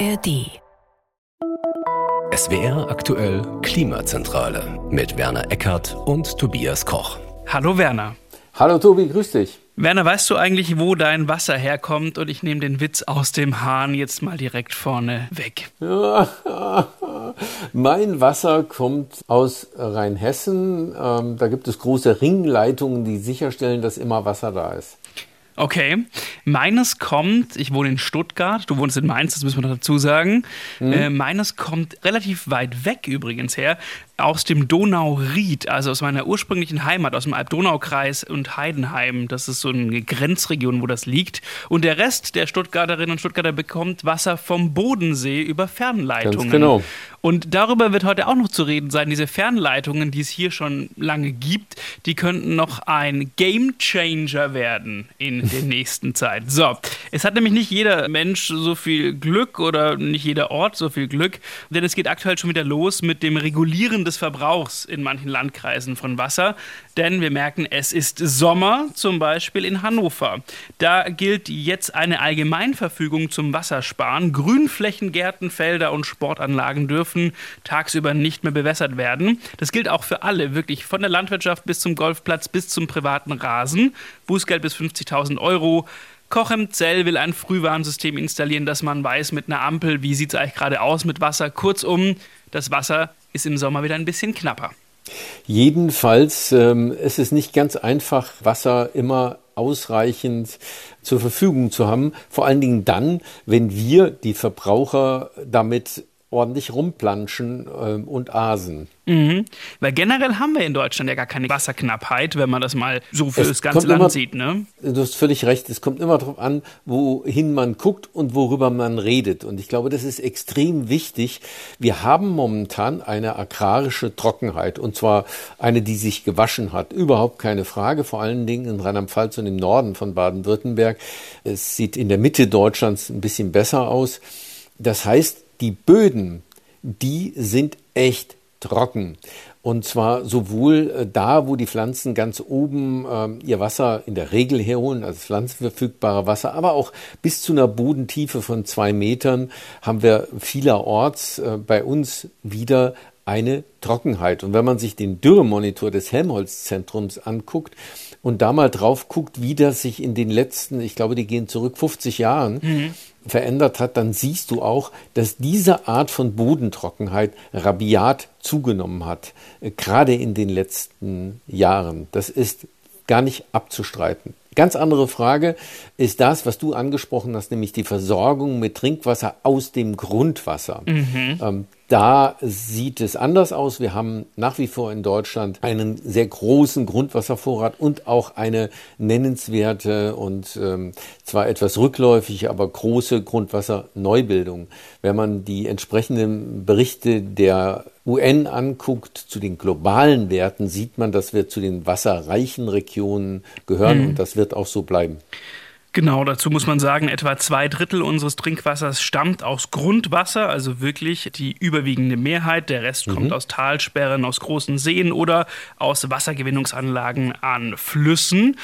ARD. SWR aktuell Klimazentrale mit Werner Eckert und Tobias Koch. Hallo Werner. Hallo Tobi, grüß dich. Werner, weißt du eigentlich, wo dein Wasser herkommt? Und ich nehme den Witz aus dem Hahn jetzt mal direkt vorne weg. mein Wasser kommt aus Rheinhessen. Ähm, da gibt es große Ringleitungen, die sicherstellen, dass immer Wasser da ist. Okay. Meines kommt, ich wohne in Stuttgart, du wohnst in Mainz, das müssen wir noch dazu sagen. Mhm. Äh, meines kommt relativ weit weg übrigens her, aus dem Donauried, also aus meiner ursprünglichen Heimat, aus dem Alb-Donau-Kreis und Heidenheim. Das ist so eine Grenzregion, wo das liegt. Und der Rest der Stuttgarterinnen und Stuttgarter bekommt Wasser vom Bodensee über Fernleitungen. Ganz genau. Und darüber wird heute auch noch zu reden sein. Diese Fernleitungen, die es hier schon lange gibt, die könnten noch ein Game Changer werden in der nächsten Zeit. So, es hat nämlich nicht jeder Mensch so viel Glück oder nicht jeder Ort so viel Glück, denn es geht aktuell schon wieder los mit dem Regulieren des Verbrauchs in manchen Landkreisen von Wasser. Denn wir merken, es ist Sommer, zum Beispiel in Hannover. Da gilt jetzt eine Allgemeinverfügung zum Wassersparen. Grünflächen, Gärten, Felder und Sportanlagen dürfen tagsüber nicht mehr bewässert werden. Das gilt auch für alle, wirklich von der Landwirtschaft bis zum Golfplatz bis zum privaten Rasen. Bußgeld bis 50.000 Euro. Koch im Zell will ein Frühwarnsystem installieren, dass man weiß mit einer Ampel, wie sieht es eigentlich gerade aus mit Wasser. Kurzum, das Wasser ist im Sommer wieder ein bisschen knapper. Jedenfalls ähm, ist es nicht ganz einfach, Wasser immer ausreichend zur Verfügung zu haben. Vor allen Dingen dann, wenn wir, die Verbraucher, damit ordentlich rumplanschen äh, und asen. Mhm. Weil generell haben wir in Deutschland ja gar keine Wasserknappheit, wenn man das mal so für es das ganze Land immer, sieht. Ne? Du hast völlig recht. Es kommt immer darauf an, wohin man guckt und worüber man redet. Und ich glaube, das ist extrem wichtig. Wir haben momentan eine agrarische Trockenheit. Und zwar eine, die sich gewaschen hat. Überhaupt keine Frage. Vor allen Dingen in Rheinland-Pfalz und im Norden von Baden-Württemberg. Es sieht in der Mitte Deutschlands ein bisschen besser aus. Das heißt, die Böden, die sind echt trocken. Und zwar sowohl äh, da, wo die Pflanzen ganz oben äh, ihr Wasser in der Regel herholen, also pflanzenverfügbare Wasser, aber auch bis zu einer Bodentiefe von zwei Metern haben wir vielerorts äh, bei uns wieder eine Trockenheit. Und wenn man sich den Dürremonitor des Helmholtz-Zentrums anguckt und da mal drauf guckt, wie das sich in den letzten, ich glaube, die gehen zurück 50 Jahren, mhm verändert hat, dann siehst du auch, dass diese Art von Bodentrockenheit rabiat zugenommen hat, äh, gerade in den letzten Jahren. Das ist gar nicht abzustreiten. Ganz andere Frage ist das, was du angesprochen hast, nämlich die Versorgung mit Trinkwasser aus dem Grundwasser. Mhm. Ähm, da sieht es anders aus. Wir haben nach wie vor in Deutschland einen sehr großen Grundwasservorrat und auch eine nennenswerte und ähm, zwar etwas rückläufige, aber große Grundwasserneubildung. Wenn man die entsprechenden Berichte der UN anguckt zu den globalen Werten, sieht man, dass wir zu den wasserreichen Regionen gehören mhm. und das wird auch so bleiben. Genau, dazu muss man sagen, etwa zwei Drittel unseres Trinkwassers stammt aus Grundwasser, also wirklich die überwiegende Mehrheit. Der Rest mhm. kommt aus Talsperren, aus großen Seen oder aus Wassergewinnungsanlagen an Flüssen. Und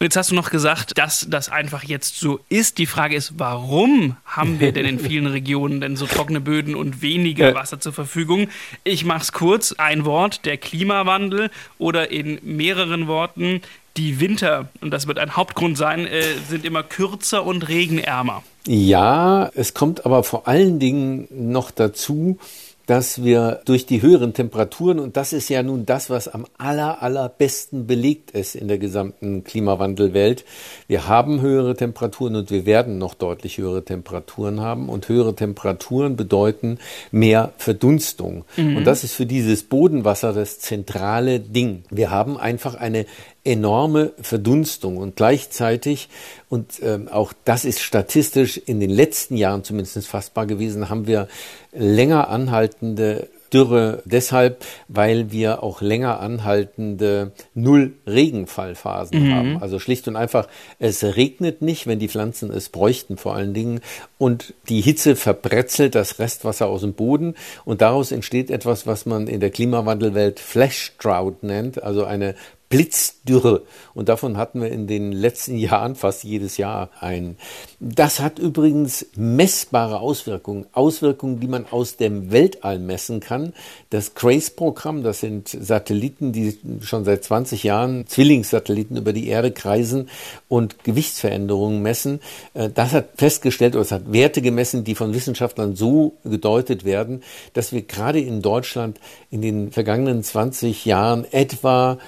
jetzt hast du noch gesagt, dass das einfach jetzt so ist. Die Frage ist, warum haben wir denn in vielen Regionen denn so trockene Böden und weniger Wasser zur Verfügung? Ich mache es kurz. Ein Wort, der Klimawandel oder in mehreren Worten die Winter, und das wird ein Hauptgrund sein, äh, sind immer kürzer und regenärmer. Ja, es kommt aber vor allen Dingen noch dazu, dass wir durch die höheren Temperaturen, und das ist ja nun das, was am aller, allerbesten belegt ist in der gesamten Klimawandelwelt, wir haben höhere Temperaturen und wir werden noch deutlich höhere Temperaturen haben. Und höhere Temperaturen bedeuten mehr Verdunstung. Mhm. Und das ist für dieses Bodenwasser das zentrale Ding. Wir haben einfach eine enorme Verdunstung und gleichzeitig, und ähm, auch das ist statistisch in den letzten Jahren zumindest fassbar gewesen, haben wir länger anhaltende Dürre deshalb, weil wir auch länger anhaltende Null-Regenfallphasen mhm. haben. Also schlicht und einfach, es regnet nicht, wenn die Pflanzen es bräuchten vor allen Dingen. Und die Hitze verbrezelt das Restwasser aus dem Boden. Und daraus entsteht etwas, was man in der Klimawandelwelt Flash Drought nennt, also eine Blitzdürre. Und davon hatten wir in den letzten Jahren fast jedes Jahr einen. Das hat übrigens messbare Auswirkungen. Auswirkungen, die man aus dem Weltall messen kann. Das CRACE-Programm, das sind Satelliten, die schon seit 20 Jahren, Zwillingssatelliten über die Erde kreisen und Gewichtsveränderungen messen. Äh, das hat festgestellt oder es hat Werte gemessen, die von Wissenschaftlern so gedeutet werden, dass wir gerade in Deutschland in den vergangenen 20 Jahren etwa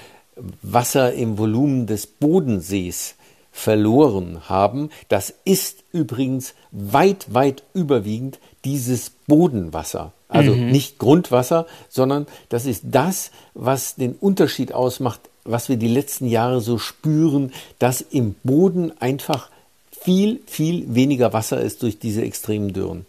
Wasser im Volumen des Bodensees verloren haben. Das ist übrigens weit, weit überwiegend dieses Bodenwasser. Also mhm. nicht Grundwasser, sondern das ist das, was den Unterschied ausmacht, was wir die letzten Jahre so spüren, dass im Boden einfach viel, viel weniger Wasser ist durch diese extremen Dürren.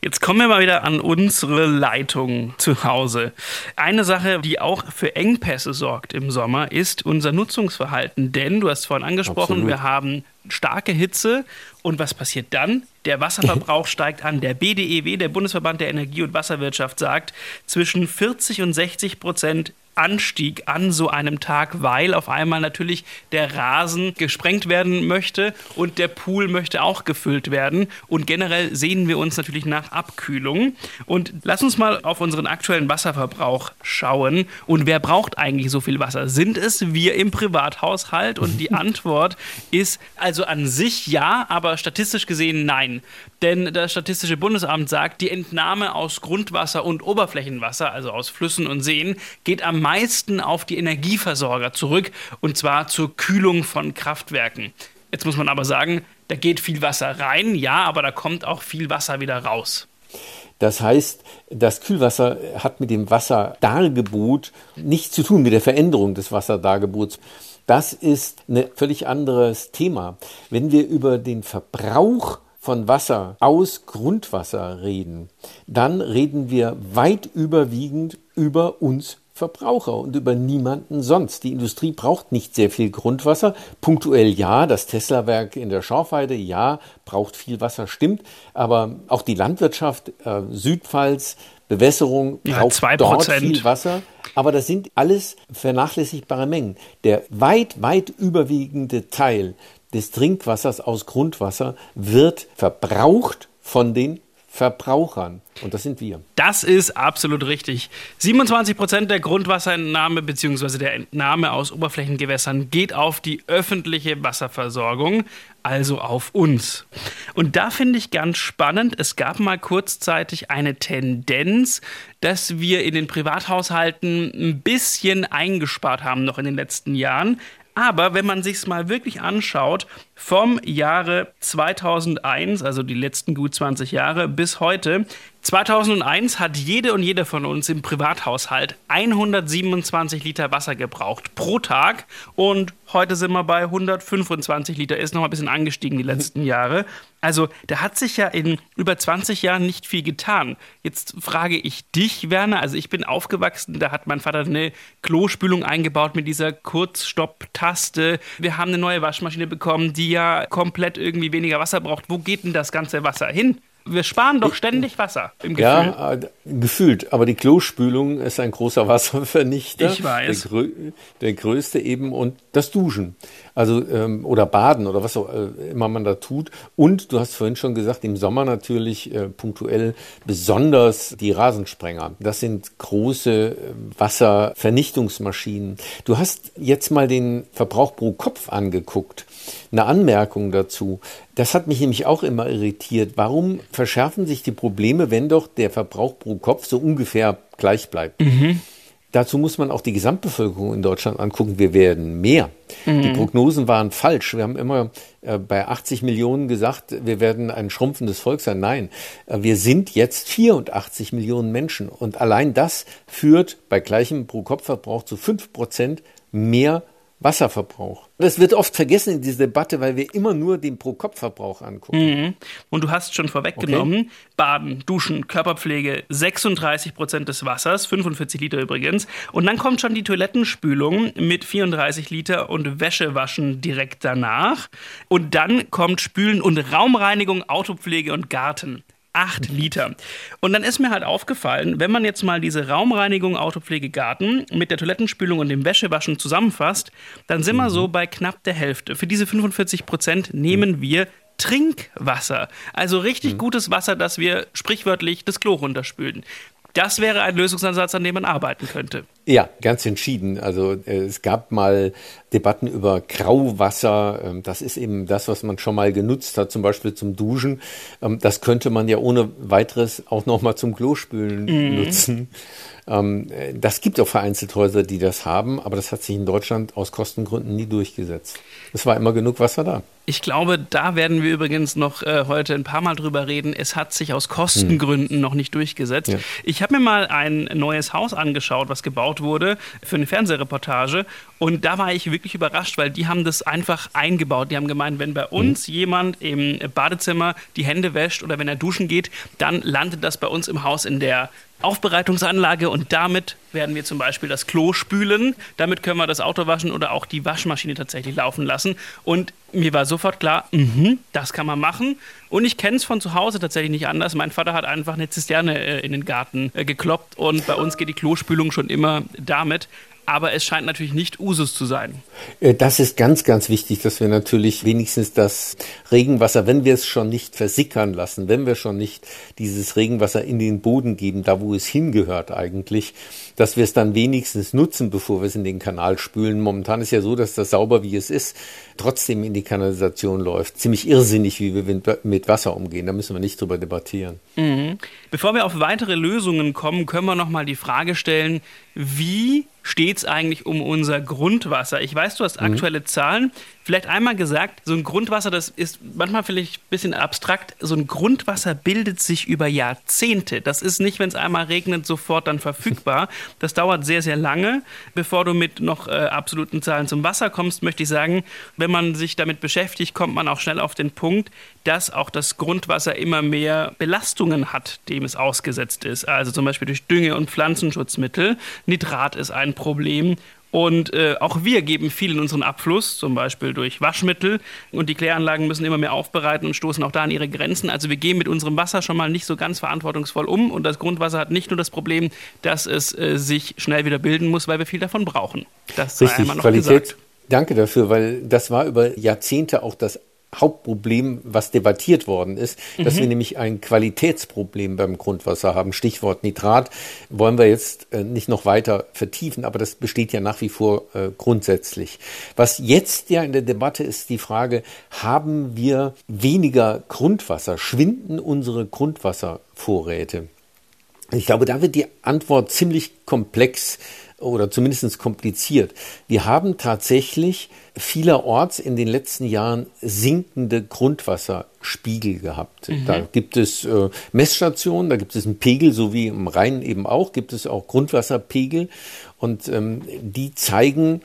Jetzt kommen wir mal wieder an unsere Leitung zu Hause. Eine Sache, die auch für Engpässe sorgt im Sommer, ist unser Nutzungsverhalten. Denn, du hast vorhin angesprochen, Absolut. wir haben starke Hitze. Und was passiert dann? Der Wasserverbrauch steigt an. Der BDEW, der Bundesverband der Energie- und Wasserwirtschaft, sagt, zwischen 40 und 60 Prozent Anstieg an so einem Tag, weil auf einmal natürlich der Rasen gesprengt werden möchte und der Pool möchte auch gefüllt werden. Und generell sehen wir uns natürlich nach Abkühlung. Und lass uns mal auf unseren aktuellen Wasserverbrauch schauen. Und wer braucht eigentlich so viel Wasser? Sind es wir im Privathaushalt? Und die Antwort ist also an sich ja, aber statistisch gesehen nein. Denn das Statistische Bundesamt sagt, die Entnahme aus Grundwasser und Oberflächenwasser, also aus Flüssen und Seen, geht am meisten auf die Energieversorger zurück und zwar zur Kühlung von Kraftwerken. Jetzt muss man aber sagen, da geht viel Wasser rein, ja, aber da kommt auch viel Wasser wieder raus. Das heißt, das Kühlwasser hat mit dem Wasserdargebot nichts zu tun, mit der Veränderung des Wasserdargebots. Das ist ein völlig anderes Thema. Wenn wir über den Verbrauch von Wasser aus Grundwasser reden, dann reden wir weit überwiegend über uns Verbraucher und über niemanden sonst. Die Industrie braucht nicht sehr viel Grundwasser. Punktuell ja, das Tesla-Werk in der Schorfheide, ja, braucht viel Wasser, stimmt. Aber auch die Landwirtschaft, äh, Südpfalz, Bewässerung braucht ja, dort viel Wasser. Aber das sind alles vernachlässigbare Mengen. Der weit, weit überwiegende Teil des Trinkwassers aus Grundwasser wird verbraucht von den Verbrauchern. Und das sind wir. Das ist absolut richtig. 27 Prozent der Grundwasserentnahme bzw. der Entnahme aus Oberflächengewässern geht auf die öffentliche Wasserversorgung, also auf uns. Und da finde ich ganz spannend, es gab mal kurzzeitig eine Tendenz, dass wir in den Privathaushalten ein bisschen eingespart haben noch in den letzten Jahren. Aber wenn man sich es mal wirklich anschaut, vom Jahre 2001, also die letzten gut 20 Jahre, bis heute, 2001 hat jede und jeder von uns im Privathaushalt 127 Liter Wasser gebraucht pro Tag und heute sind wir bei 125 Liter. Ist noch ein bisschen angestiegen die letzten Jahre. Also da hat sich ja in über 20 Jahren nicht viel getan. Jetzt frage ich dich, Werner. Also ich bin aufgewachsen, da hat mein Vater eine Klospülung eingebaut mit dieser Kurzstopp-Taste. Wir haben eine neue Waschmaschine bekommen, die ja komplett irgendwie weniger Wasser braucht. Wo geht denn das ganze Wasser hin? Wir sparen doch ständig Wasser im Gefühl. Ja, äh, gefühlt. Aber die Klospülung ist ein großer Wasservernichter. Ich weiß. Der, grö der größte eben und das Duschen. Also, ähm, oder Baden oder was auch äh, immer man da tut. Und du hast vorhin schon gesagt, im Sommer natürlich äh, punktuell besonders die Rasensprenger. Das sind große äh, Wasservernichtungsmaschinen. Du hast jetzt mal den Verbrauch pro Kopf angeguckt. Eine Anmerkung dazu. Das hat mich nämlich auch immer irritiert. Warum verschärfen sich die Probleme, wenn doch der Verbrauch pro Kopf so ungefähr gleich bleibt? Mhm. Dazu muss man auch die Gesamtbevölkerung in Deutschland angucken. Wir werden mehr. Mhm. Die Prognosen waren falsch. Wir haben immer äh, bei 80 Millionen gesagt, wir werden ein schrumpfendes Volk sein. Nein, äh, wir sind jetzt 84 Millionen Menschen. Und allein das führt bei gleichem Pro-Kopf-Verbrauch zu 5 Prozent mehr Wasserverbrauch. Das wird oft vergessen in dieser Debatte, weil wir immer nur den Pro-Kopf-Verbrauch angucken. Mhm. Und du hast schon vorweggenommen, okay. Baden, Duschen, Körperpflege, 36 Prozent des Wassers, 45 Liter übrigens. Und dann kommt schon die Toilettenspülung mit 34 Liter und Wäschewaschen direkt danach. Und dann kommt Spülen und Raumreinigung, Autopflege und Garten. 8 Liter. Und dann ist mir halt aufgefallen, wenn man jetzt mal diese Raumreinigung, Autopflege, Garten mit der Toilettenspülung und dem Wäschewaschen zusammenfasst, dann sind mhm. wir so bei knapp der Hälfte. Für diese 45 Prozent nehmen mhm. wir Trinkwasser. Also richtig mhm. gutes Wasser, das wir sprichwörtlich das Klo runterspülen. Das wäre ein Lösungsansatz, an dem man arbeiten könnte. Ja, ganz entschieden. Also äh, es gab mal Debatten über Grauwasser. Ähm, das ist eben das, was man schon mal genutzt hat, zum Beispiel zum Duschen. Ähm, das könnte man ja ohne weiteres auch noch mal zum Klospülen mhm. nutzen. Ähm, äh, das gibt auch vereinzelt Häuser, die das haben, aber das hat sich in Deutschland aus Kostengründen nie durchgesetzt. Es war immer genug Wasser da. Ich glaube, da werden wir übrigens noch äh, heute ein paar Mal drüber reden. Es hat sich aus Kostengründen hm. noch nicht durchgesetzt. Ja. Ich habe mir mal ein neues Haus angeschaut, was gebaut wurde für eine Fernsehreportage. Und da war ich wirklich überrascht, weil die haben das einfach eingebaut. Die haben gemeint, wenn bei uns hm. jemand im Badezimmer die Hände wäscht oder wenn er duschen geht, dann landet das bei uns im Haus in der Aufbereitungsanlage und damit werden wir zum Beispiel das Klo spülen. Damit können wir das Auto waschen oder auch die Waschmaschine tatsächlich laufen lassen. Und mir war sofort klar, mh, das kann man machen. Und ich kenne es von zu Hause tatsächlich nicht anders. Mein Vater hat einfach eine Zisterne äh, in den Garten äh, gekloppt und bei uns geht die Klospülung schon immer damit aber es scheint natürlich nicht Usus zu sein. Äh, das ist ganz, ganz wichtig, dass wir natürlich wenigstens das Regenwasser, wenn wir es schon nicht versickern lassen, wenn wir schon nicht dieses Regenwasser in den Boden geben, da wo es hingehört eigentlich, dass wir es dann wenigstens nutzen, bevor wir es in den Kanal spülen. Momentan ist ja so, dass das sauber wie es ist, trotzdem in die Kanalisation läuft. Ziemlich irrsinnig, wie wir mit Wasser umgehen. Da müssen wir nicht drüber debattieren. Mhm. Bevor wir auf weitere Lösungen kommen, können wir noch mal die Frage stellen, wie steht es eigentlich um unser Grundwasser? Ich weiß, du hast mhm. aktuelle mhm. Zahlen. Vielleicht einmal gesagt, so ein Grundwasser, das ist manchmal vielleicht ein bisschen abstrakt. So ein Grundwasser bildet sich über Jahrzehnte. Das ist nicht, wenn es einmal regnet, sofort dann verfügbar. Das dauert sehr, sehr lange. Bevor du mit noch äh, absoluten Zahlen zum Wasser kommst, möchte ich sagen, wenn man sich damit beschäftigt, kommt man auch schnell auf den Punkt, dass auch das Grundwasser immer mehr Belastungen hat, dem es ausgesetzt ist. Also zum Beispiel durch Dünge- und Pflanzenschutzmittel. Nitrat ist ein Problem und äh, auch wir geben viel in unseren Abfluss, zum Beispiel durch Waschmittel. Und die Kläranlagen müssen immer mehr aufbereiten und stoßen auch da an ihre Grenzen. Also wir gehen mit unserem Wasser schon mal nicht so ganz verantwortungsvoll um. Und das Grundwasser hat nicht nur das Problem, dass es äh, sich schnell wieder bilden muss, weil wir viel davon brauchen. Das Richtig, sei einmal noch Qualität. Gesagt. Danke dafür, weil das war über Jahrzehnte auch das Hauptproblem, was debattiert worden ist, mhm. dass wir nämlich ein Qualitätsproblem beim Grundwasser haben. Stichwort Nitrat wollen wir jetzt äh, nicht noch weiter vertiefen, aber das besteht ja nach wie vor äh, grundsätzlich. Was jetzt ja in der Debatte ist die Frage, haben wir weniger Grundwasser? Schwinden unsere Grundwasservorräte? Ich glaube, da wird die Antwort ziemlich komplex oder zumindest kompliziert. Wir haben tatsächlich vielerorts in den letzten Jahren sinkende Grundwasserspiegel gehabt. Mhm. Da gibt es äh, Messstationen, da gibt es einen Pegel, so wie im Rhein eben auch, gibt es auch Grundwasserpegel und ähm, die zeigen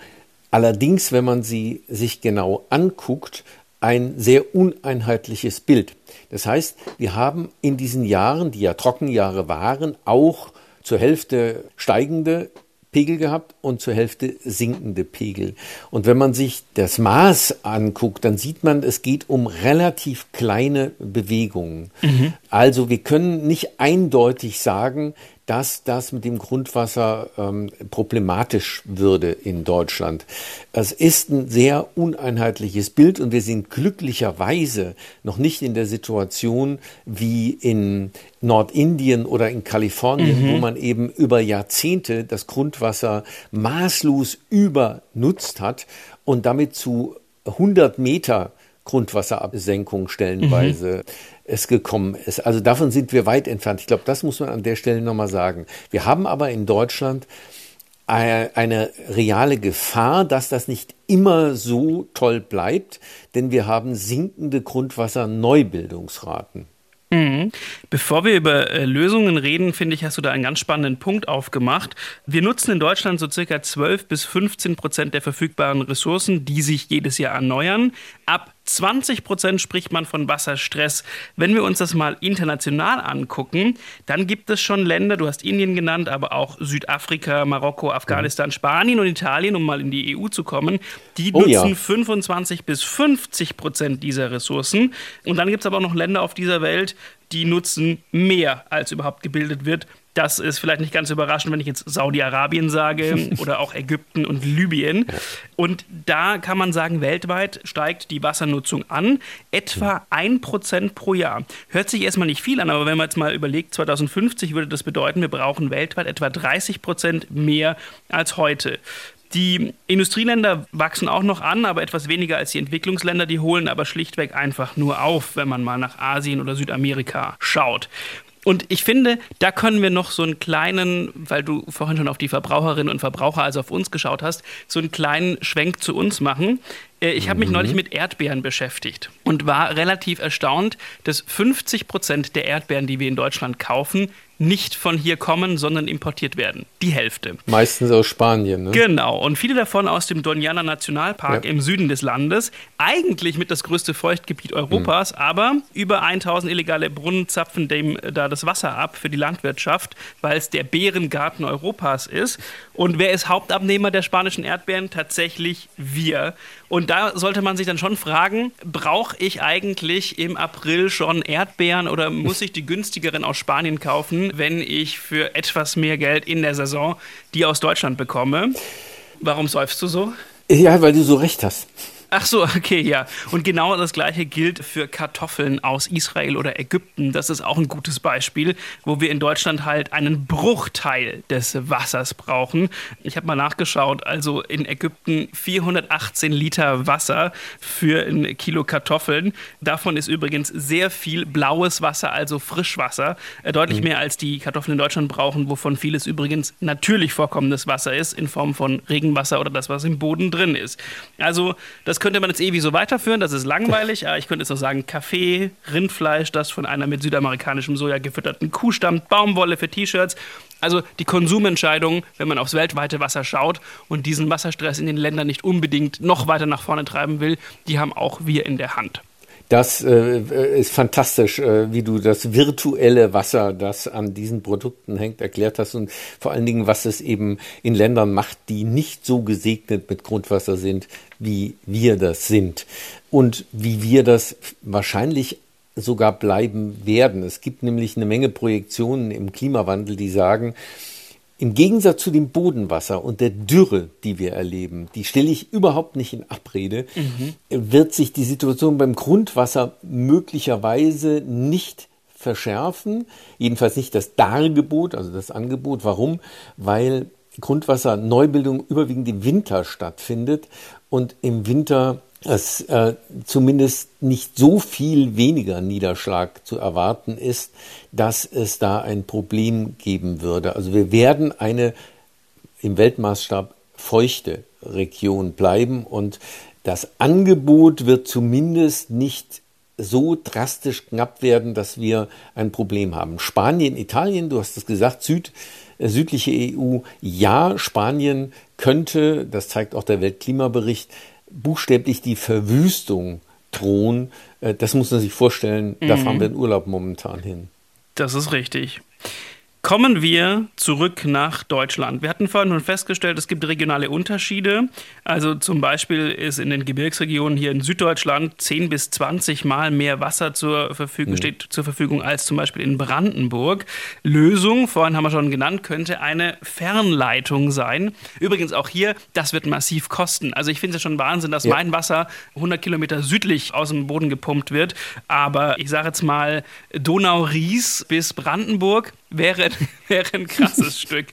allerdings, wenn man sie sich genau anguckt, ein sehr uneinheitliches Bild. Das heißt, wir haben in diesen Jahren, die ja Trockenjahre waren, auch zur Hälfte steigende Pegel gehabt und zur Hälfte sinkende Pegel. Und wenn man sich das Maß anguckt, dann sieht man, es geht um relativ kleine Bewegungen. Mhm. Also wir können nicht eindeutig sagen, dass das mit dem Grundwasser ähm, problematisch würde in Deutschland. Es ist ein sehr uneinheitliches Bild und wir sind glücklicherweise noch nicht in der Situation wie in Nordindien oder in Kalifornien, mhm. wo man eben über Jahrzehnte das Grundwasser maßlos übernutzt hat und damit zu 100 Meter Grundwasserabsenkung stellenweise mhm. Es gekommen ist. Also davon sind wir weit entfernt. Ich glaube, das muss man an der Stelle nochmal sagen. Wir haben aber in Deutschland eine reale Gefahr, dass das nicht immer so toll bleibt, denn wir haben sinkende Grundwasserneubildungsraten. Mhm. Bevor wir über äh, Lösungen reden, finde ich, hast du da einen ganz spannenden Punkt aufgemacht. Wir nutzen in Deutschland so circa 12 bis 15 Prozent der verfügbaren Ressourcen, die sich jedes Jahr erneuern. Ab 20 Prozent spricht man von Wasserstress. Wenn wir uns das mal international angucken, dann gibt es schon Länder, du hast Indien genannt, aber auch Südafrika, Marokko, Afghanistan, mhm. Spanien und Italien, um mal in die EU zu kommen, die oh, nutzen ja. 25 bis 50 Prozent dieser Ressourcen. Und dann gibt es aber auch noch Länder auf dieser Welt, die nutzen mehr, als überhaupt gebildet wird. Das ist vielleicht nicht ganz überraschend, wenn ich jetzt Saudi-Arabien sage oder auch Ägypten und Libyen. Und da kann man sagen, weltweit steigt die Wassernutzung an, etwa ein Prozent pro Jahr. Hört sich erstmal nicht viel an, aber wenn man jetzt mal überlegt, 2050 würde das bedeuten, wir brauchen weltweit etwa 30 Prozent mehr als heute. Die Industrieländer wachsen auch noch an, aber etwas weniger als die Entwicklungsländer. Die holen aber schlichtweg einfach nur auf, wenn man mal nach Asien oder Südamerika schaut. Und ich finde, da können wir noch so einen kleinen, weil du vorhin schon auf die Verbraucherinnen und Verbraucher, also auf uns geschaut hast, so einen kleinen Schwenk zu uns machen. Äh, ich habe mich mhm. neulich mit Erdbeeren beschäftigt und war relativ erstaunt, dass 50 Prozent der Erdbeeren, die wir in Deutschland kaufen, nicht von hier kommen, sondern importiert werden. Die Hälfte. Meistens aus Spanien. Ne? Genau. Und viele davon aus dem Doñana Nationalpark ja. im Süden des Landes. Eigentlich mit das größte Feuchtgebiet Europas, mhm. aber über 1000 illegale Brunnen zapfen dem da das Wasser ab für die Landwirtschaft, weil es der Bärengarten Europas ist. Und wer ist Hauptabnehmer der spanischen Erdbeeren? Tatsächlich wir. Und da sollte man sich dann schon fragen, brauche ich eigentlich im April schon Erdbeeren oder muss ich die günstigeren aus Spanien kaufen, wenn ich für etwas mehr Geld in der Saison die aus Deutschland bekomme? Warum säufst du so? Ja, weil du so recht hast. Ach so, okay, ja. Und genau das gleiche gilt für Kartoffeln aus Israel oder Ägypten. Das ist auch ein gutes Beispiel, wo wir in Deutschland halt einen Bruchteil des Wassers brauchen. Ich habe mal nachgeschaut, also in Ägypten 418 Liter Wasser für ein Kilo Kartoffeln. Davon ist übrigens sehr viel blaues Wasser, also Frischwasser. Äh, deutlich mhm. mehr als die Kartoffeln in Deutschland brauchen, wovon vieles übrigens natürlich vorkommendes Wasser ist, in Form von Regenwasser oder das, was im Boden drin ist. Also das könnte man jetzt ewig so weiterführen, das ist langweilig. Aber ich könnte jetzt noch sagen, Kaffee, Rindfleisch, das von einer mit südamerikanischem Soja gefütterten Kuh stammt, Baumwolle für T-Shirts. Also die Konsumentscheidung, wenn man aufs weltweite Wasser schaut und diesen Wasserstress in den Ländern nicht unbedingt noch weiter nach vorne treiben will, die haben auch wir in der Hand. Das äh, ist fantastisch, äh, wie du das virtuelle Wasser, das an diesen Produkten hängt, erklärt hast und vor allen Dingen, was es eben in Ländern macht, die nicht so gesegnet mit Grundwasser sind, wie wir das sind und wie wir das wahrscheinlich sogar bleiben werden. Es gibt nämlich eine Menge Projektionen im Klimawandel, die sagen, im Gegensatz zu dem Bodenwasser und der Dürre, die wir erleben, die stelle ich überhaupt nicht in Abrede, mhm. wird sich die Situation beim Grundwasser möglicherweise nicht verschärfen. Jedenfalls nicht das Dargebot, also das Angebot. Warum? Weil Grundwasserneubildung überwiegend im Winter stattfindet und im Winter es äh, zumindest nicht so viel weniger Niederschlag zu erwarten ist, dass es da ein Problem geben würde. Also wir werden eine im Weltmaßstab feuchte Region bleiben und das Angebot wird zumindest nicht so drastisch knapp werden, dass wir ein Problem haben. Spanien, Italien, du hast es gesagt, Süd, äh, südliche EU, ja, Spanien könnte, das zeigt auch der Weltklimabericht, buchstäblich die Verwüstung drohen. Äh, das muss man sich vorstellen, mhm. da fahren wir in Urlaub momentan hin. Das ist richtig. Kommen wir zurück nach Deutschland. Wir hatten vorhin schon festgestellt, es gibt regionale Unterschiede. Also zum Beispiel ist in den Gebirgsregionen hier in Süddeutschland 10 bis 20 Mal mehr Wasser zur Verfügung, mhm. steht zur Verfügung als zum Beispiel in Brandenburg. Lösung, vorhin haben wir schon genannt, könnte eine Fernleitung sein. Übrigens auch hier, das wird massiv kosten. Also ich finde es schon Wahnsinn, dass ja. mein Wasser 100 Kilometer südlich aus dem Boden gepumpt wird. Aber ich sage jetzt mal Donau-Ries bis Brandenburg wäre, wäre ein krasses Stück.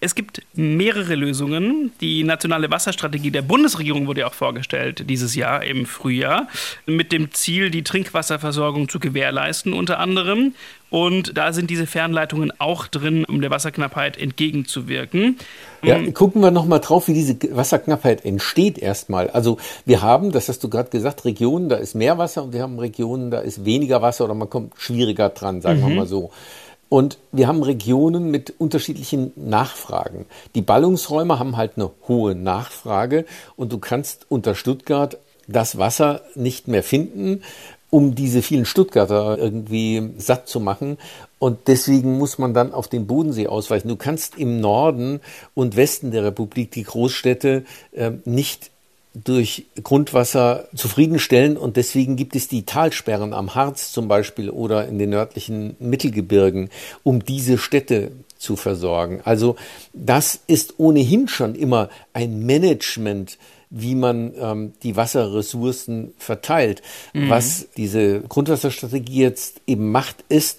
Es gibt mehrere Lösungen. Die nationale Wasserstrategie der Bundesregierung wurde ja auch vorgestellt dieses Jahr im Frühjahr mit dem Ziel, die Trinkwasserversorgung zu gewährleisten unter anderem. Und da sind diese Fernleitungen auch drin, um der Wasserknappheit entgegenzuwirken. Ja, gucken wir nochmal drauf, wie diese Wasserknappheit entsteht erstmal. Also wir haben, das hast du gerade gesagt, Regionen, da ist mehr Wasser und wir haben Regionen, da ist weniger Wasser oder man kommt schwieriger dran, sagen mhm. wir mal so. Und wir haben Regionen mit unterschiedlichen Nachfragen. Die Ballungsräume haben halt eine hohe Nachfrage und du kannst unter Stuttgart das Wasser nicht mehr finden, um diese vielen Stuttgarter irgendwie satt zu machen. Und deswegen muss man dann auf den Bodensee ausweichen. Du kannst im Norden und Westen der Republik die Großstädte äh, nicht durch Grundwasser zufriedenstellen und deswegen gibt es die Talsperren am Harz zum Beispiel oder in den nördlichen Mittelgebirgen, um diese Städte zu versorgen. Also das ist ohnehin schon immer ein Management, wie man ähm, die Wasserressourcen verteilt. Mhm. Was diese Grundwasserstrategie jetzt eben macht, ist,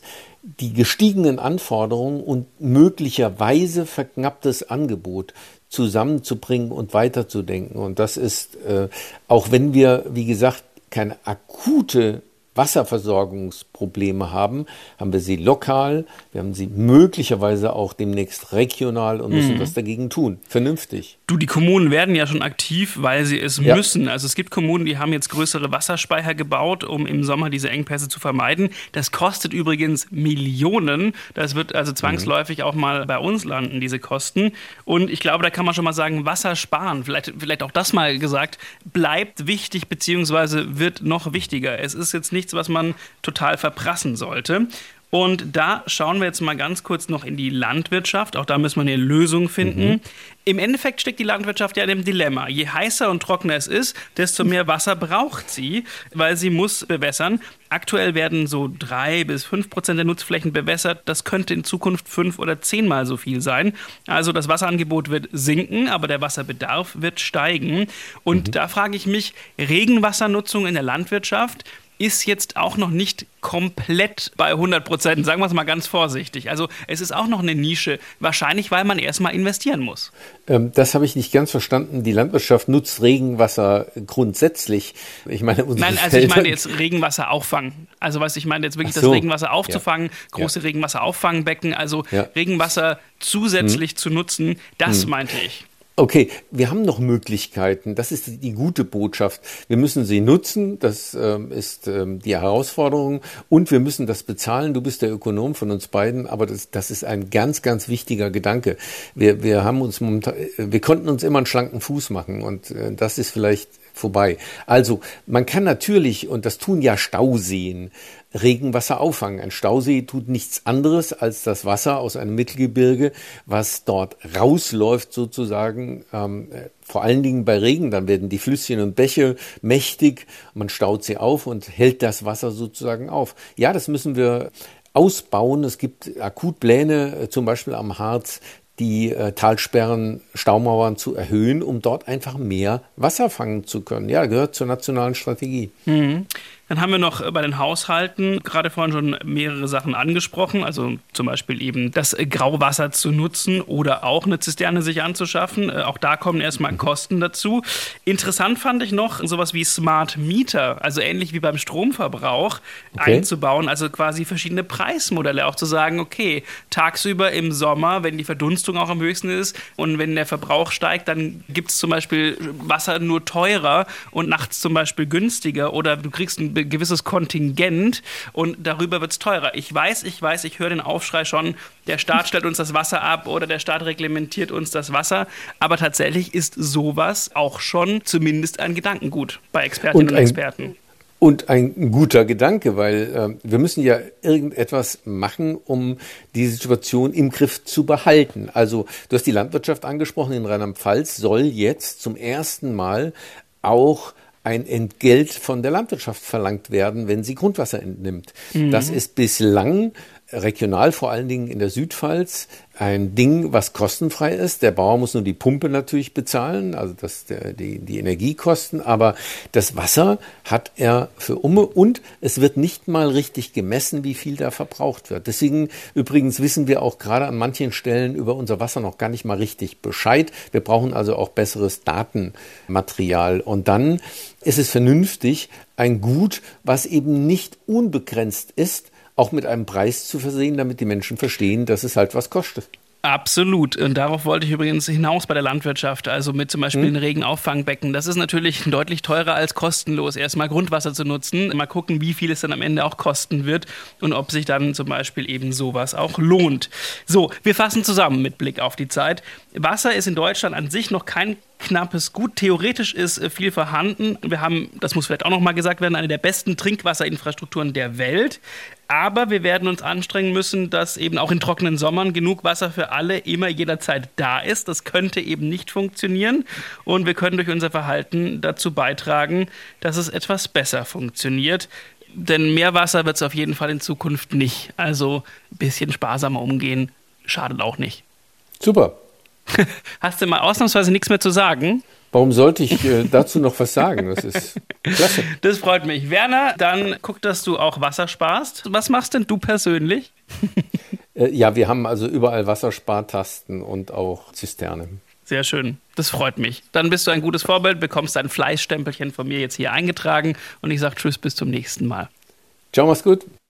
die gestiegenen Anforderungen und möglicherweise verknapptes Angebot zusammenzubringen und weiterzudenken. Und das ist, äh, auch wenn wir, wie gesagt, keine akute Wasserversorgungsprobleme haben, haben wir sie lokal, wir haben sie möglicherweise auch demnächst regional und müssen mhm. was dagegen tun. Vernünftig. Du, die Kommunen werden ja schon aktiv, weil sie es ja. müssen. Also es gibt Kommunen, die haben jetzt größere Wasserspeicher gebaut, um im Sommer diese Engpässe zu vermeiden. Das kostet übrigens Millionen. Das wird also zwangsläufig mhm. auch mal bei uns landen, diese Kosten. Und ich glaube, da kann man schon mal sagen, Wasser sparen, vielleicht, vielleicht auch das mal gesagt, bleibt wichtig beziehungsweise wird noch wichtiger. Es ist jetzt nicht nichts, was man total verprassen sollte. Und da schauen wir jetzt mal ganz kurz noch in die Landwirtschaft. Auch da müssen wir eine Lösung finden. Mhm. Im Endeffekt steckt die Landwirtschaft ja in dem Dilemma. Je heißer und trockener es ist, desto mehr Wasser braucht sie, weil sie muss bewässern. Aktuell werden so drei bis fünf Prozent der Nutzflächen bewässert. Das könnte in Zukunft fünf oder zehnmal so viel sein. Also das Wasserangebot wird sinken, aber der Wasserbedarf wird steigen. Und mhm. da frage ich mich, Regenwassernutzung in der Landwirtschaft, ist jetzt auch noch nicht komplett bei 100 Prozent, sagen wir es mal ganz vorsichtig. Also es ist auch noch eine Nische, wahrscheinlich weil man erstmal investieren muss. Ähm, das habe ich nicht ganz verstanden. Die Landwirtschaft nutzt Regenwasser grundsätzlich. Ich meine, Nein, also ich meine jetzt Regenwasser auffangen. Also was ich meine jetzt wirklich so. das Regenwasser aufzufangen, ja. große ja. Regenwasserauffangbecken, also ja. Regenwasser zusätzlich hm. zu nutzen, das hm. meinte ich. Okay, wir haben noch Möglichkeiten. Das ist die gute Botschaft. Wir müssen sie nutzen. Das ähm, ist ähm, die Herausforderung. Und wir müssen das bezahlen. Du bist der Ökonom von uns beiden, aber das, das ist ein ganz, ganz wichtiger Gedanke. Wir, wir haben uns momentan, wir konnten uns immer einen schlanken Fuß machen und äh, das ist vielleicht vorbei. Also man kann natürlich, und das tun ja Stauseen, Regenwasser auffangen. Ein Stausee tut nichts anderes als das Wasser aus einem Mittelgebirge, was dort rausläuft sozusagen. Ähm, vor allen Dingen bei Regen, dann werden die Flüsschen und Bäche mächtig, man staut sie auf und hält das Wasser sozusagen auf. Ja, das müssen wir ausbauen. Es gibt Akutpläne, äh, zum Beispiel am Harz, die äh, Talsperren, Staumauern zu erhöhen, um dort einfach mehr Wasser fangen zu können. Ja, gehört zur nationalen Strategie. Mhm. Dann haben wir noch äh, bei den Haushalten gerade vorhin schon mehrere Sachen angesprochen, also zum Beispiel eben das Grauwasser zu nutzen oder auch eine Zisterne sich anzuschaffen. Äh, auch da kommen erstmal mhm. Kosten dazu. Interessant fand ich noch sowas wie Smart Meter, also ähnlich wie beim Stromverbrauch okay. einzubauen, also quasi verschiedene Preismodelle auch zu sagen, okay, tagsüber im Sommer, wenn die Verdunstung auch am höchsten ist und wenn der Verbrauch steigt, dann gibt es zum Beispiel Wasser nur teurer und nachts zum Beispiel günstiger oder du kriegst ein gewisses Kontingent und darüber wird es teurer. Ich weiß, ich weiß, ich höre den Aufschrei schon, der Staat stellt uns das Wasser ab oder der Staat reglementiert uns das Wasser. Aber tatsächlich ist sowas auch schon zumindest ein Gedankengut bei Expertinnen und, und Experten. Und ein guter Gedanke, weil äh, wir müssen ja irgendetwas machen, um die Situation im Griff zu behalten. Also du hast die Landwirtschaft angesprochen, in Rheinland-Pfalz soll jetzt zum ersten Mal auch ein Entgelt von der Landwirtschaft verlangt werden, wenn sie Grundwasser entnimmt. Mhm. Das ist bislang regional, vor allen Dingen in der Südpfalz, ein Ding, was kostenfrei ist. Der Bauer muss nur die Pumpe natürlich bezahlen, also das, der, die, die Energiekosten, aber das Wasser hat er für Umme und es wird nicht mal richtig gemessen, wie viel da verbraucht wird. Deswegen übrigens wissen wir auch gerade an manchen Stellen über unser Wasser noch gar nicht mal richtig Bescheid. Wir brauchen also auch besseres Datenmaterial und dann ist es vernünftig, ein Gut, was eben nicht unbegrenzt ist, auch mit einem Preis zu versehen, damit die Menschen verstehen, dass es halt was kostet. Absolut. Und darauf wollte ich übrigens hinaus bei der Landwirtschaft. Also mit zum Beispiel hm. Regenaufangbecken. Das ist natürlich deutlich teurer als kostenlos, erstmal Grundwasser zu nutzen. Mal gucken, wie viel es dann am Ende auch kosten wird und ob sich dann zum Beispiel eben sowas auch lohnt. So, wir fassen zusammen mit Blick auf die Zeit. Wasser ist in Deutschland an sich noch kein knappes Gut. Theoretisch ist äh, viel vorhanden. Wir haben, das muss vielleicht auch noch mal gesagt werden, eine der besten Trinkwasserinfrastrukturen der Welt. Aber wir werden uns anstrengen müssen, dass eben auch in trockenen Sommern genug Wasser für alle immer jederzeit da ist. Das könnte eben nicht funktionieren. Und wir können durch unser Verhalten dazu beitragen, dass es etwas besser funktioniert. Denn mehr Wasser wird es auf jeden Fall in Zukunft nicht. Also ein bisschen sparsamer umgehen schadet auch nicht. Super. Hast du mal ausnahmsweise nichts mehr zu sagen? Warum sollte ich äh, dazu noch was sagen? Das ist klasse. Das freut mich. Werner, dann guck, dass du auch Wasser sparst. Was machst denn du persönlich? äh, ja, wir haben also überall Wasserspartasten und auch Zisternen. Sehr schön. Das freut mich. Dann bist du ein gutes Vorbild, bekommst ein Fleißstempelchen von mir jetzt hier eingetragen und ich sage Tschüss, bis zum nächsten Mal. Ciao, mach's gut.